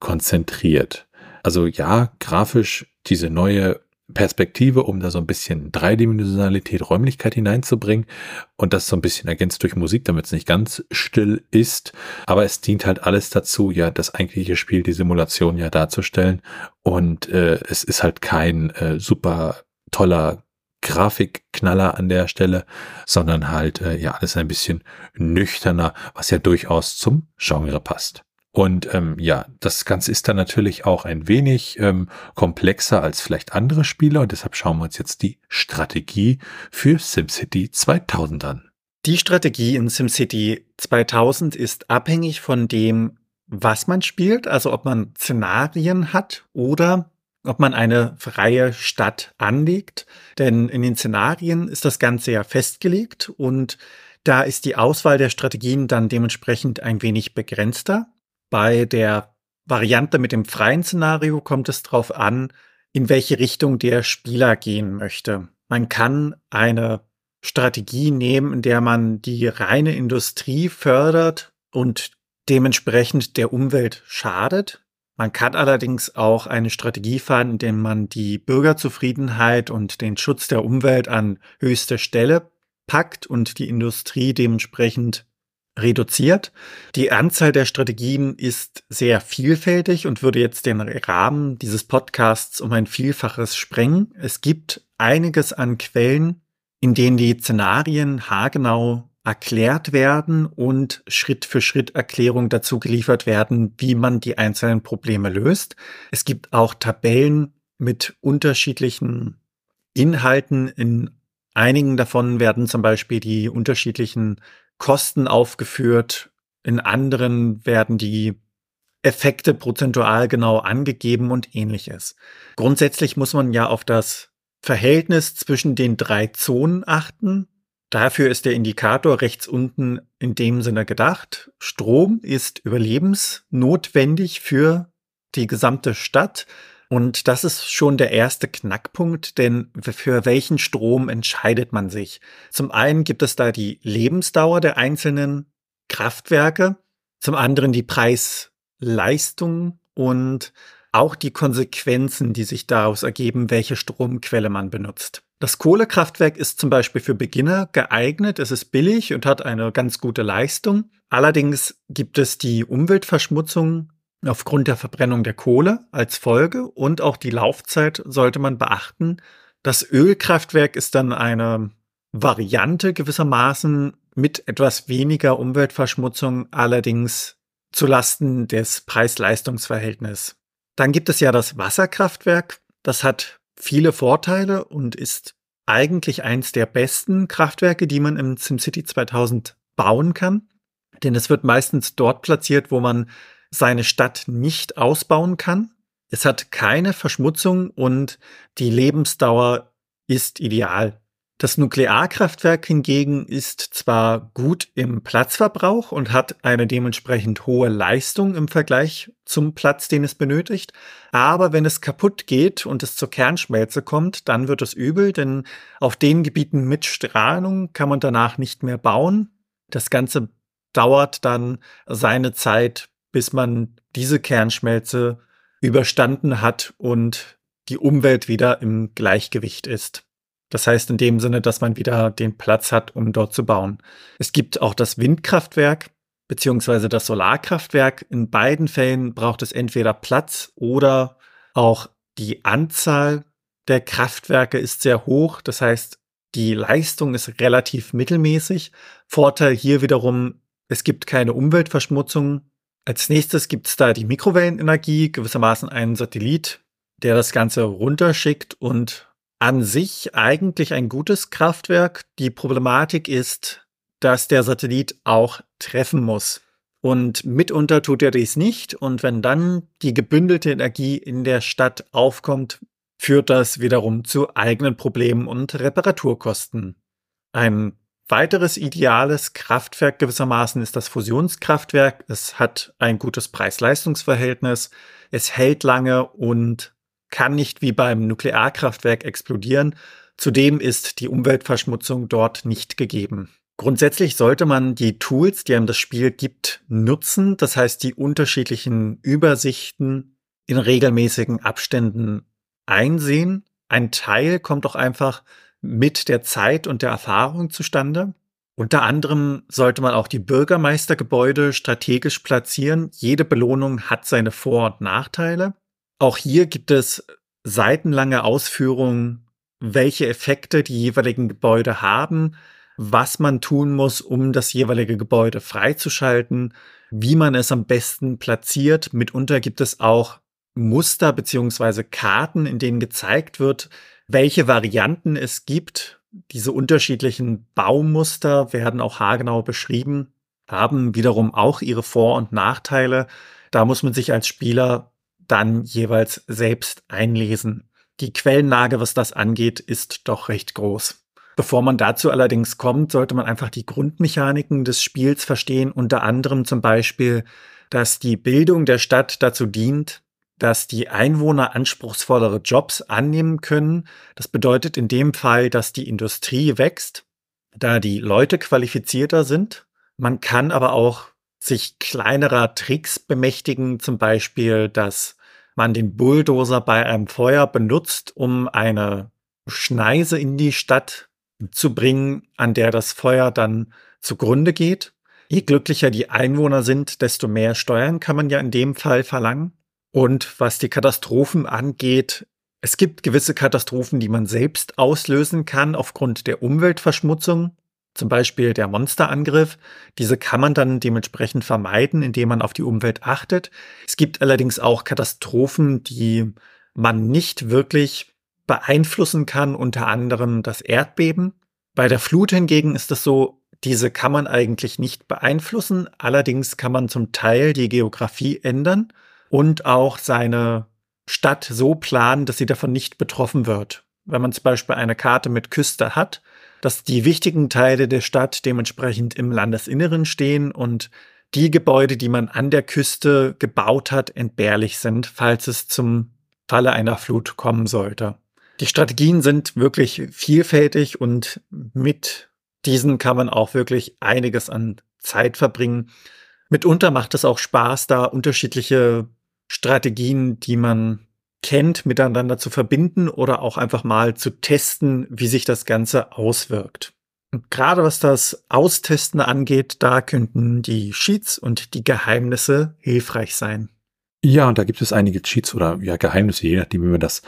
konzentriert. Also ja, grafisch diese neue Perspektive, um da so ein bisschen Dreidimensionalität, Räumlichkeit hineinzubringen und das so ein bisschen ergänzt durch Musik, damit es nicht ganz still ist. Aber es dient halt alles dazu, ja, das eigentliche Spiel, die Simulation ja darzustellen. Und äh, es ist halt kein äh, super toller Grafikknaller an der Stelle, sondern halt äh, ja alles ein bisschen nüchterner, was ja durchaus zum Genre passt. Und ähm, ja, das Ganze ist dann natürlich auch ein wenig ähm, komplexer als vielleicht andere Spiele und deshalb schauen wir uns jetzt die Strategie für SimCity 2000 an. Die Strategie in SimCity 2000 ist abhängig von dem, was man spielt, also ob man Szenarien hat oder ob man eine freie Stadt anlegt. Denn in den Szenarien ist das Ganze ja festgelegt und da ist die Auswahl der Strategien dann dementsprechend ein wenig begrenzter. Bei der Variante mit dem freien Szenario kommt es darauf an, in welche Richtung der Spieler gehen möchte. Man kann eine Strategie nehmen, in der man die reine Industrie fördert und dementsprechend der Umwelt schadet. Man kann allerdings auch eine Strategie fahren, in der man die Bürgerzufriedenheit und den Schutz der Umwelt an höchste Stelle packt und die Industrie dementsprechend reduziert. Die Anzahl der Strategien ist sehr vielfältig und würde jetzt den Rahmen dieses Podcasts um ein Vielfaches sprengen. Es gibt einiges an Quellen, in denen die Szenarien haargenau erklärt werden und Schritt für Schritt Erklärungen dazu geliefert werden, wie man die einzelnen Probleme löst. Es gibt auch Tabellen mit unterschiedlichen Inhalten. In einigen davon werden zum Beispiel die unterschiedlichen Kosten aufgeführt. In anderen werden die Effekte prozentual genau angegeben und ähnliches. Grundsätzlich muss man ja auf das Verhältnis zwischen den drei Zonen achten. Dafür ist der Indikator rechts unten in dem Sinne gedacht. Strom ist überlebensnotwendig für die gesamte Stadt. Und das ist schon der erste Knackpunkt, denn für welchen Strom entscheidet man sich? Zum einen gibt es da die Lebensdauer der einzelnen Kraftwerke, zum anderen die Preisleistung und auch die Konsequenzen, die sich daraus ergeben, welche Stromquelle man benutzt. Das Kohlekraftwerk ist zum Beispiel für Beginner geeignet, es ist billig und hat eine ganz gute Leistung. Allerdings gibt es die Umweltverschmutzung aufgrund der Verbrennung der Kohle als Folge und auch die Laufzeit sollte man beachten. Das Ölkraftwerk ist dann eine Variante gewissermaßen mit etwas weniger Umweltverschmutzung, allerdings zu Lasten des Preis-Leistungs-Verhältnisses. Dann gibt es ja das Wasserkraftwerk. Das hat viele Vorteile und ist eigentlich eins der besten Kraftwerke, die man im SimCity 2000 bauen kann. Denn es wird meistens dort platziert, wo man seine Stadt nicht ausbauen kann. Es hat keine Verschmutzung und die Lebensdauer ist ideal. Das Nuklearkraftwerk hingegen ist zwar gut im Platzverbrauch und hat eine dementsprechend hohe Leistung im Vergleich zum Platz, den es benötigt, aber wenn es kaputt geht und es zur Kernschmelze kommt, dann wird es übel, denn auf den Gebieten mit Strahlung kann man danach nicht mehr bauen. Das Ganze dauert dann seine Zeit, bis man diese Kernschmelze überstanden hat und die Umwelt wieder im Gleichgewicht ist. Das heißt in dem Sinne, dass man wieder den Platz hat, um dort zu bauen. Es gibt auch das Windkraftwerk beziehungsweise das Solarkraftwerk. In beiden Fällen braucht es entweder Platz oder auch die Anzahl der Kraftwerke ist sehr hoch. Das heißt, die Leistung ist relativ mittelmäßig. Vorteil hier wiederum, es gibt keine Umweltverschmutzung als nächstes gibt es da die Mikrowellenenergie, gewissermaßen einen Satellit, der das Ganze runterschickt und an sich eigentlich ein gutes Kraftwerk. Die Problematik ist, dass der Satellit auch treffen muss. Und mitunter tut er dies nicht. Und wenn dann die gebündelte Energie in der Stadt aufkommt, führt das wiederum zu eigenen Problemen und Reparaturkosten. Ein weiteres ideales Kraftwerk gewissermaßen ist das Fusionskraftwerk. Es hat ein gutes Preis-Leistungs-Verhältnis. Es hält lange und kann nicht wie beim Nuklearkraftwerk explodieren. Zudem ist die Umweltverschmutzung dort nicht gegeben. Grundsätzlich sollte man die Tools, die einem das Spiel gibt, nutzen. Das heißt, die unterschiedlichen Übersichten in regelmäßigen Abständen einsehen. Ein Teil kommt auch einfach mit der Zeit und der Erfahrung zustande. Unter anderem sollte man auch die Bürgermeistergebäude strategisch platzieren. Jede Belohnung hat seine Vor- und Nachteile. Auch hier gibt es seitenlange Ausführungen, welche Effekte die jeweiligen Gebäude haben was man tun muss, um das jeweilige Gebäude freizuschalten, wie man es am besten platziert. Mitunter gibt es auch Muster beziehungsweise Karten, in denen gezeigt wird, welche Varianten es gibt. Diese unterschiedlichen Baumuster werden auch haargenau beschrieben, haben wiederum auch ihre Vor- und Nachteile. Da muss man sich als Spieler dann jeweils selbst einlesen. Die Quellenlage, was das angeht, ist doch recht groß. Bevor man dazu allerdings kommt, sollte man einfach die Grundmechaniken des Spiels verstehen, unter anderem zum Beispiel, dass die Bildung der Stadt dazu dient, dass die Einwohner anspruchsvollere Jobs annehmen können. Das bedeutet in dem Fall, dass die Industrie wächst, da die Leute qualifizierter sind. Man kann aber auch sich kleinerer Tricks bemächtigen, zum Beispiel, dass man den Bulldozer bei einem Feuer benutzt, um eine Schneise in die Stadt zu bringen, an der das Feuer dann zugrunde geht. Je glücklicher die Einwohner sind, desto mehr Steuern kann man ja in dem Fall verlangen. Und was die Katastrophen angeht, es gibt gewisse Katastrophen, die man selbst auslösen kann aufgrund der Umweltverschmutzung, zum Beispiel der Monsterangriff. Diese kann man dann dementsprechend vermeiden, indem man auf die Umwelt achtet. Es gibt allerdings auch Katastrophen, die man nicht wirklich beeinflussen kann, unter anderem das Erdbeben. Bei der Flut hingegen ist es so, diese kann man eigentlich nicht beeinflussen. Allerdings kann man zum Teil die Geografie ändern und auch seine Stadt so planen, dass sie davon nicht betroffen wird. Wenn man zum Beispiel eine Karte mit Küste hat, dass die wichtigen Teile der Stadt dementsprechend im Landesinneren stehen und die Gebäude, die man an der Küste gebaut hat, entbehrlich sind, falls es zum Falle einer Flut kommen sollte. Die Strategien sind wirklich vielfältig und mit diesen kann man auch wirklich einiges an Zeit verbringen. Mitunter macht es auch Spaß, da unterschiedliche Strategien, die man kennt, miteinander zu verbinden oder auch einfach mal zu testen, wie sich das Ganze auswirkt. Und gerade was das Austesten angeht, da könnten die Sheets und die Geheimnisse hilfreich sein. Ja, und da gibt es einige Cheats oder ja Geheimnisse, je nachdem, wie man das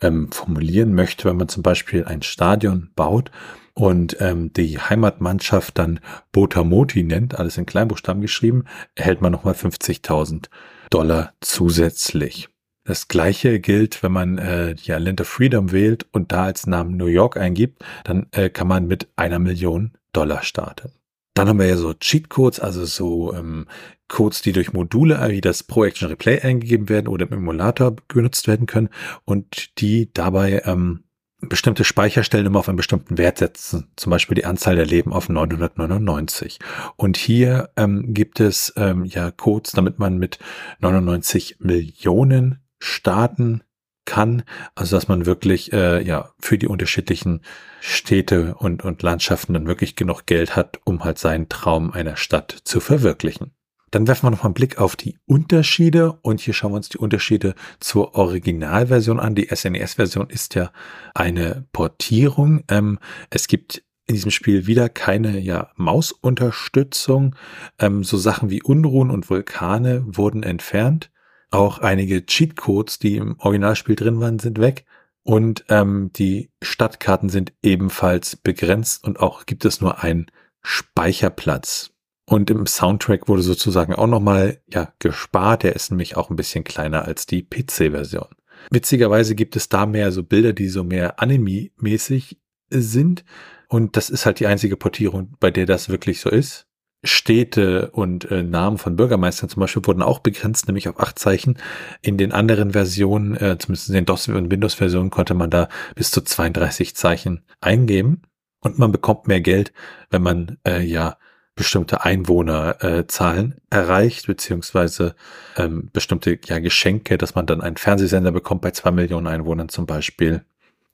ähm, formulieren möchte. Wenn man zum Beispiel ein Stadion baut und ähm, die Heimatmannschaft dann Botamoti nennt, alles in Kleinbuchstaben geschrieben, erhält man nochmal 50.000 Dollar zusätzlich. Das gleiche gilt, wenn man äh, ja Land of Freedom wählt und da als Namen New York eingibt, dann äh, kann man mit einer Million Dollar starten. Dann haben wir ja so Cheatcodes, also so ähm, Codes, die durch Module wie das Pro Action Replay eingegeben werden oder im Emulator genutzt werden können und die dabei ähm, bestimmte Speicherstellen immer auf einen bestimmten Wert setzen, zum Beispiel die Anzahl der Leben auf 999. Und hier ähm, gibt es ähm, ja Codes, damit man mit 99 Millionen starten kann, also dass man wirklich äh, ja für die unterschiedlichen Städte und, und Landschaften dann wirklich genug Geld hat, um halt seinen Traum einer Stadt zu verwirklichen. Dann werfen wir noch mal einen Blick auf die Unterschiede und hier schauen wir uns die Unterschiede zur Originalversion an. Die SNES-Version ist ja eine Portierung. Ähm, es gibt in diesem Spiel wieder keine ja, Mausunterstützung. Ähm, so Sachen wie Unruhen und Vulkane wurden entfernt. Auch einige Cheatcodes, die im Originalspiel drin waren, sind weg. Und ähm, die Stadtkarten sind ebenfalls begrenzt und auch gibt es nur einen Speicherplatz. Und im Soundtrack wurde sozusagen auch nochmal ja, gespart. Der ist nämlich auch ein bisschen kleiner als die PC-Version. Witzigerweise gibt es da mehr so Bilder, die so mehr Anime-mäßig sind. Und das ist halt die einzige Portierung, bei der das wirklich so ist. Städte und äh, Namen von Bürgermeistern zum Beispiel wurden auch begrenzt, nämlich auf acht Zeichen. In den anderen Versionen, äh, zumindest in den DOS- und Windows-Versionen, konnte man da bis zu 32 Zeichen eingeben. Und man bekommt mehr Geld, wenn man äh, ja bestimmte Einwohnerzahlen äh, erreicht, beziehungsweise ähm, bestimmte ja, Geschenke, dass man dann einen Fernsehsender bekommt bei zwei Millionen Einwohnern zum Beispiel.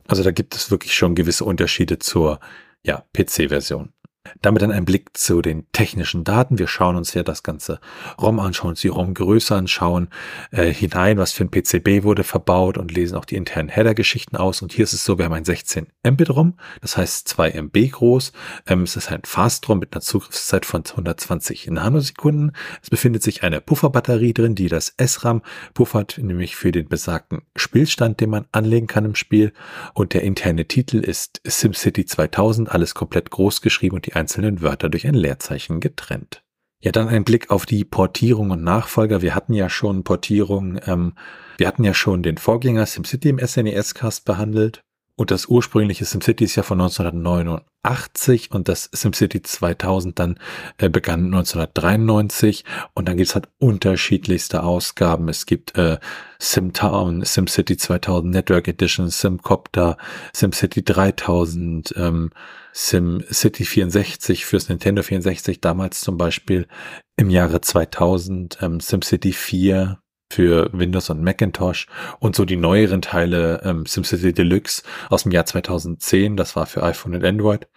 Also da gibt es wirklich schon gewisse Unterschiede zur ja, PC-Version. Damit dann ein Blick zu den technischen Daten. Wir schauen uns ja das ganze ROM an, schauen uns die ROM-Größe an, schauen äh, hinein, was für ein PCB wurde verbaut und lesen auch die internen Header-Geschichten aus. Und hier ist es so, wir haben ein 16 Mbit-ROM, das heißt 2 MB groß. Ähm, es ist ein Fast-ROM mit einer Zugriffszeit von 120 Nanosekunden. Es befindet sich eine Pufferbatterie drin, die das SRAM puffert, nämlich für den besagten Spielstand, den man anlegen kann im Spiel. Und der interne Titel ist SimCity 2000, alles komplett groß geschrieben und die einzelnen Wörter durch ein Leerzeichen getrennt. Ja, dann ein Blick auf die Portierung und Nachfolger. Wir hatten ja schon Portierung, ähm, wir hatten ja schon den Vorgänger SimCity im SNES-Cast behandelt. Und das ursprüngliche SimCity ist ja von 1989 und das SimCity 2000 dann äh, begann 1993 und dann gibt's halt unterschiedlichste Ausgaben. Es gibt äh, SimTown, SimCity 2000 Network Edition, SimCopter, SimCity 3000, ähm, SimCity 64 fürs Nintendo 64 damals zum Beispiel im Jahre 2000, ähm, SimCity 4 für Windows und Macintosh und so die neueren Teile ähm, SimCity Deluxe aus dem Jahr 2010, das war für iPhone und Android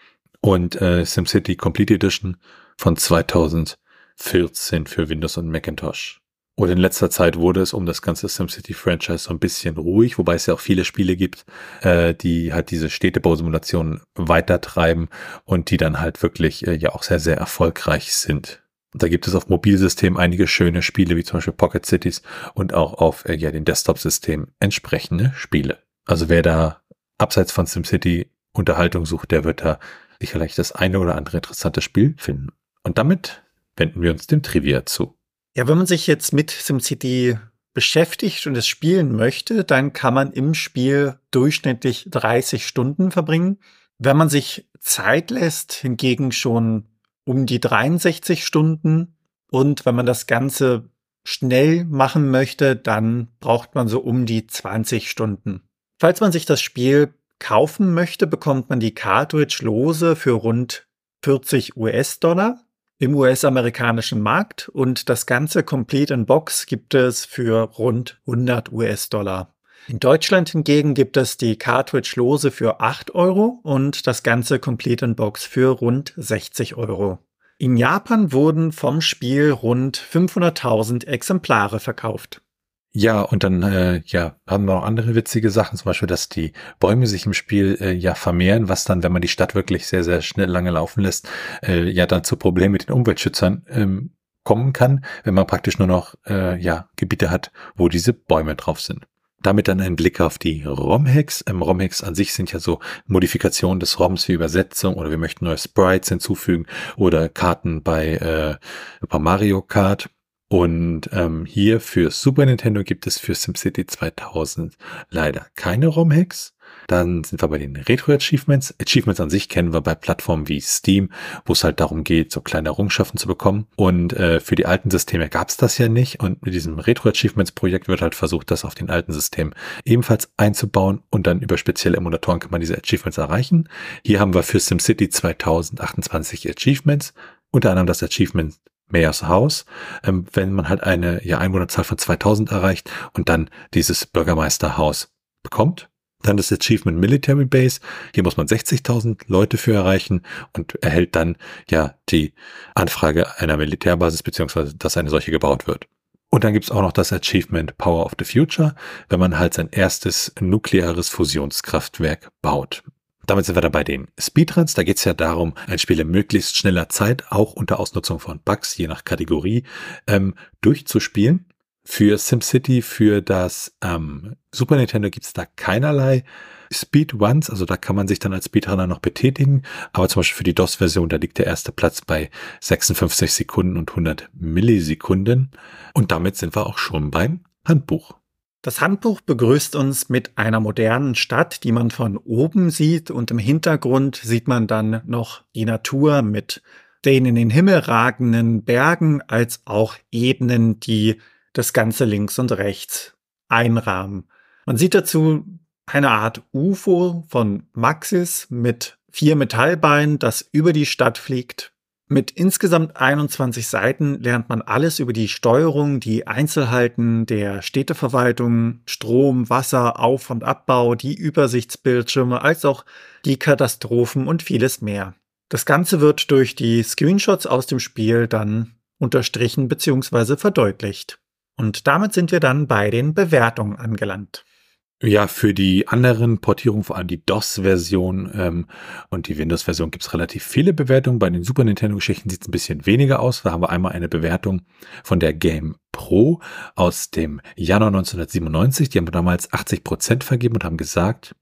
und äh, SimCity Complete Edition von 2014 für Windows und Macintosh. Und in letzter Zeit wurde es um das ganze SimCity-Franchise so ein bisschen ruhig, wobei es ja auch viele Spiele gibt, äh, die halt diese Städtebausimulationen weitertreiben und die dann halt wirklich äh, ja auch sehr, sehr erfolgreich sind. Und da gibt es auf Mobilsystemen einige schöne Spiele, wie zum Beispiel Pocket Cities und auch auf äh, ja, den Desktop-Systemen entsprechende Spiele. Also wer da abseits von SimCity Unterhaltung sucht, der wird da sicherlich das eine oder andere interessante Spiel finden. Und damit wenden wir uns dem Trivia zu. Ja, wenn man sich jetzt mit SimCity beschäftigt und es spielen möchte, dann kann man im Spiel durchschnittlich 30 Stunden verbringen. Wenn man sich Zeit lässt, hingegen schon um die 63 Stunden. Und wenn man das Ganze schnell machen möchte, dann braucht man so um die 20 Stunden. Falls man sich das Spiel kaufen möchte, bekommt man die Cartridge lose für rund 40 US-Dollar im US-amerikanischen Markt und das ganze Complete in Box gibt es für rund 100 US-Dollar. In Deutschland hingegen gibt es die Cartridge-Lose für 8 Euro und das ganze Complete in Box für rund 60 Euro. In Japan wurden vom Spiel rund 500.000 Exemplare verkauft. Ja, und dann äh, ja, haben wir noch andere witzige Sachen, zum Beispiel, dass die Bäume sich im Spiel äh, ja vermehren, was dann, wenn man die Stadt wirklich sehr, sehr schnell lange laufen lässt, äh, ja dann zu Problemen mit den Umweltschützern ähm, kommen kann, wenn man praktisch nur noch äh, ja, Gebiete hat, wo diese Bäume drauf sind. Damit dann ein Blick auf die ROM-Hacks. Ähm, ROM-Hacks an sich sind ja so Modifikationen des ROMs wie Übersetzung oder wir möchten neue Sprites hinzufügen oder Karten bei, äh, bei Mario Kart. Und ähm, hier für Super Nintendo gibt es für SimCity 2000 leider keine ROM-Hacks. Dann sind wir bei den Retro-Achievements. Achievements an sich kennen wir bei Plattformen wie Steam, wo es halt darum geht, so kleine Errungenschaften zu bekommen. Und äh, für die alten Systeme gab es das ja nicht. Und mit diesem Retro-Achievements-Projekt wird halt versucht, das auf den alten Systemen ebenfalls einzubauen. Und dann über spezielle Emulatoren kann man diese Achievements erreichen. Hier haben wir für SimCity 2028 Achievements. Unter anderem das Achievement Mayors Haus, ähm, wenn man halt eine ja, Einwohnerzahl von 2000 erreicht und dann dieses Bürgermeisterhaus bekommt. Dann das Achievement Military Base. Hier muss man 60.000 Leute für erreichen und erhält dann ja die Anfrage einer Militärbasis beziehungsweise, dass eine solche gebaut wird. Und dann gibt's auch noch das Achievement Power of the Future, wenn man halt sein erstes nukleares Fusionskraftwerk baut. Damit sind wir dann bei den Speedruns. Da geht es ja darum, ein Spiel in möglichst schneller Zeit, auch unter Ausnutzung von Bugs, je nach Kategorie, ähm, durchzuspielen. Für SimCity, für das ähm, Super Nintendo gibt es da keinerlei Speedruns, also da kann man sich dann als Speedrunner noch betätigen, aber zum Beispiel für die DOS-Version, da liegt der erste Platz bei 56 Sekunden und 100 Millisekunden. Und damit sind wir auch schon beim Handbuch. Das Handbuch begrüßt uns mit einer modernen Stadt, die man von oben sieht. Und im Hintergrund sieht man dann noch die Natur mit den in den Himmel ragenden Bergen als auch Ebenen, die das Ganze links und rechts einrahmen. Man sieht dazu eine Art UFO von Maxis mit vier Metallbeinen, das über die Stadt fliegt mit insgesamt 21 Seiten lernt man alles über die Steuerung, die Einzelheiten der Städteverwaltung, Strom, Wasser, Auf- und Abbau, die Übersichtsbildschirme, als auch die Katastrophen und vieles mehr. Das Ganze wird durch die Screenshots aus dem Spiel dann unterstrichen bzw. verdeutlicht. Und damit sind wir dann bei den Bewertungen angelangt. Ja, für die anderen Portierungen, vor allem die DOS-Version ähm, und die Windows-Version, gibt es relativ viele Bewertungen. Bei den Super Nintendo-Geschichten sieht es ein bisschen weniger aus. Da haben wir einmal eine Bewertung von der Game Pro aus dem Januar 1997. Die haben damals 80 Prozent vergeben und haben gesagt,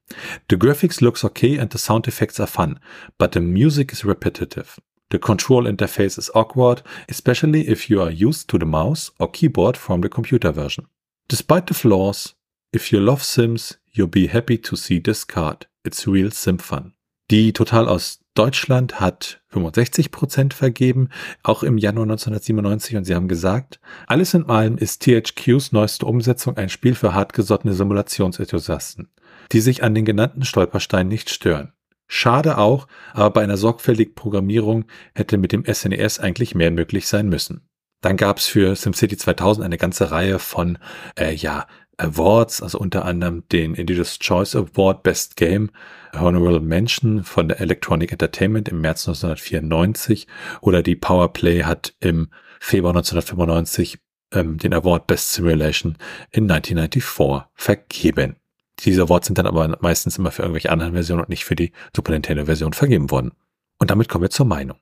The graphics looks okay and the sound effects are fun, but the music is repetitive. The control interface is awkward, especially if you are used to the mouse or keyboard from the computer version. Despite the flaws, If you love Sims, you'll be happy to see this card. It's real Sim fun. Die Total aus Deutschland hat 65% vergeben, auch im Januar 1997 und sie haben gesagt, alles in allem ist THQs neueste Umsetzung ein Spiel für hartgesottene Simulationsenthusiasten, die sich an den genannten Stolpersteinen nicht stören. Schade auch, aber bei einer sorgfältigen Programmierung hätte mit dem SNES e eigentlich mehr möglich sein müssen. Dann gab es für SimCity 2000 eine ganze Reihe von äh, ja, Awards, also unter anderem den Editor's Choice Award Best Game, Honorable Mention von der Electronic Entertainment im März 1994 oder die Powerplay hat im Februar 1995 ähm, den Award Best Simulation in 1994 vergeben. Diese Awards sind dann aber meistens immer für irgendwelche anderen Versionen und nicht für die Super Nintendo Version vergeben worden. Und damit kommen wir zur Meinung.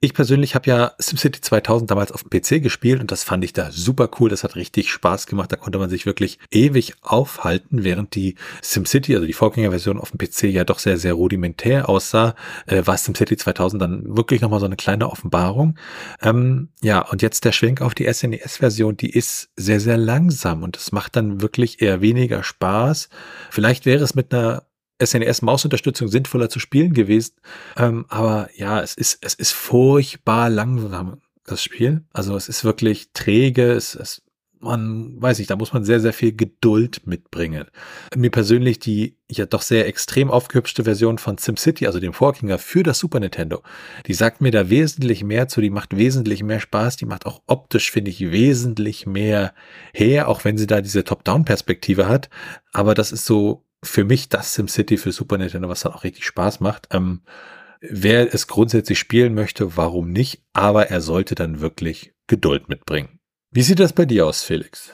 Ich persönlich habe ja SimCity 2000 damals auf dem PC gespielt und das fand ich da super cool. Das hat richtig Spaß gemacht. Da konnte man sich wirklich ewig aufhalten, während die SimCity, also die Vorgängerversion auf dem PC ja doch sehr, sehr rudimentär aussah, äh, war SimCity 2000 dann wirklich nochmal so eine kleine Offenbarung. Ähm, ja, und jetzt der Schwenk auf die SNES-Version, die ist sehr, sehr langsam und es macht dann wirklich eher weniger Spaß. Vielleicht wäre es mit einer SNES-Mausunterstützung sinnvoller zu spielen gewesen. Ähm, aber ja, es ist, es ist furchtbar langsam, das Spiel. Also es ist wirklich träge, es, es man weiß nicht, da muss man sehr, sehr viel Geduld mitbringen. Mir persönlich die ja doch sehr extrem aufgehübschte Version von SimCity, also dem Vorgänger für das Super Nintendo, die sagt mir da wesentlich mehr zu, die macht wesentlich mehr Spaß, die macht auch optisch, finde ich, wesentlich mehr her, auch wenn sie da diese Top-Down-Perspektive hat. Aber das ist so für mich das SimCity für Super Nintendo, was dann auch richtig Spaß macht. Ähm, wer es grundsätzlich spielen möchte, warum nicht? Aber er sollte dann wirklich Geduld mitbringen. Wie sieht das bei dir aus, Felix?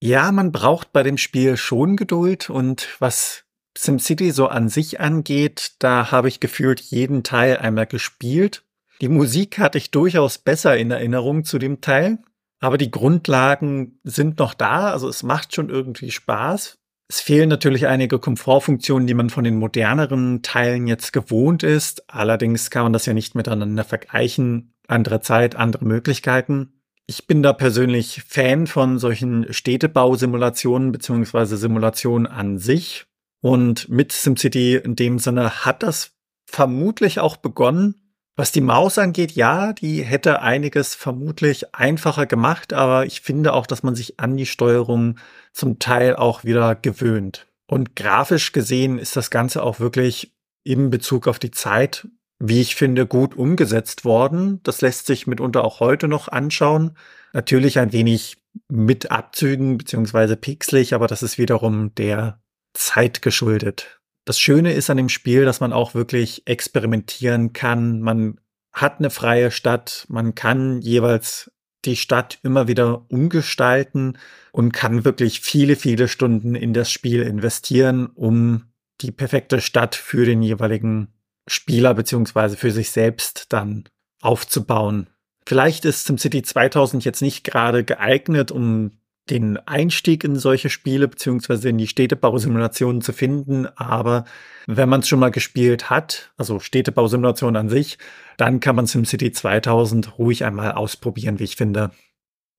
Ja, man braucht bei dem Spiel schon Geduld und was SimCity so an sich angeht, da habe ich gefühlt jeden Teil einmal gespielt. Die Musik hatte ich durchaus besser in Erinnerung zu dem Teil, aber die Grundlagen sind noch da, also es macht schon irgendwie Spaß. Es fehlen natürlich einige Komfortfunktionen, die man von den moderneren Teilen jetzt gewohnt ist. Allerdings kann man das ja nicht miteinander vergleichen. Andere Zeit, andere Möglichkeiten. Ich bin da persönlich Fan von solchen Städtebausimulationen beziehungsweise Simulationen an sich. Und mit SimCity in dem Sinne hat das vermutlich auch begonnen. Was die Maus angeht, ja, die hätte einiges vermutlich einfacher gemacht, aber ich finde auch, dass man sich an die Steuerung zum Teil auch wieder gewöhnt. Und grafisch gesehen ist das Ganze auch wirklich in Bezug auf die Zeit, wie ich finde, gut umgesetzt worden. Das lässt sich mitunter auch heute noch anschauen. Natürlich ein wenig mit Abzügen beziehungsweise pixelig, aber das ist wiederum der Zeit geschuldet. Das Schöne ist an dem Spiel, dass man auch wirklich experimentieren kann. Man hat eine freie Stadt, man kann jeweils die Stadt immer wieder umgestalten und kann wirklich viele, viele Stunden in das Spiel investieren, um die perfekte Stadt für den jeweiligen Spieler beziehungsweise für sich selbst dann aufzubauen. Vielleicht ist SimCity 2000 jetzt nicht gerade geeignet, um den Einstieg in solche Spiele beziehungsweise in die Städtebausimulationen zu finden. Aber wenn man es schon mal gespielt hat, also Städtebausimulation an sich, dann kann man SimCity 2000 ruhig einmal ausprobieren, wie ich finde.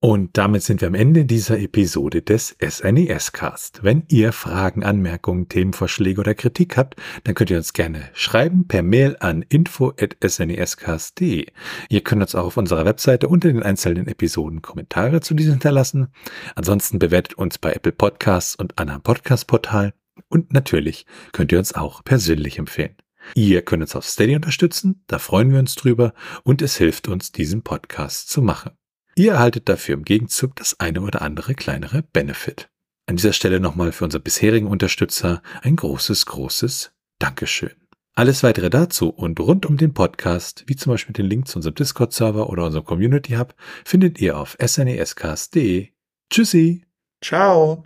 Und damit sind wir am Ende dieser Episode des SNES Cast. Wenn ihr Fragen, Anmerkungen, Themenvorschläge oder Kritik habt, dann könnt ihr uns gerne schreiben per Mail an info@snescast.de. Ihr könnt uns auch auf unserer Webseite unter den einzelnen Episoden Kommentare zu diesen hinterlassen. Ansonsten bewertet uns bei Apple Podcasts und anderen Podcast Portalen und natürlich könnt ihr uns auch persönlich empfehlen. Ihr könnt uns auf Steady unterstützen, da freuen wir uns drüber und es hilft uns, diesen Podcast zu machen. Ihr erhaltet dafür im Gegenzug das eine oder andere kleinere Benefit. An dieser Stelle nochmal für unsere bisherigen Unterstützer ein großes, großes Dankeschön. Alles weitere dazu und rund um den Podcast, wie zum Beispiel den Link zu unserem Discord-Server oder unserem Community Hub, findet ihr auf snescast.de. Tschüssi! Ciao!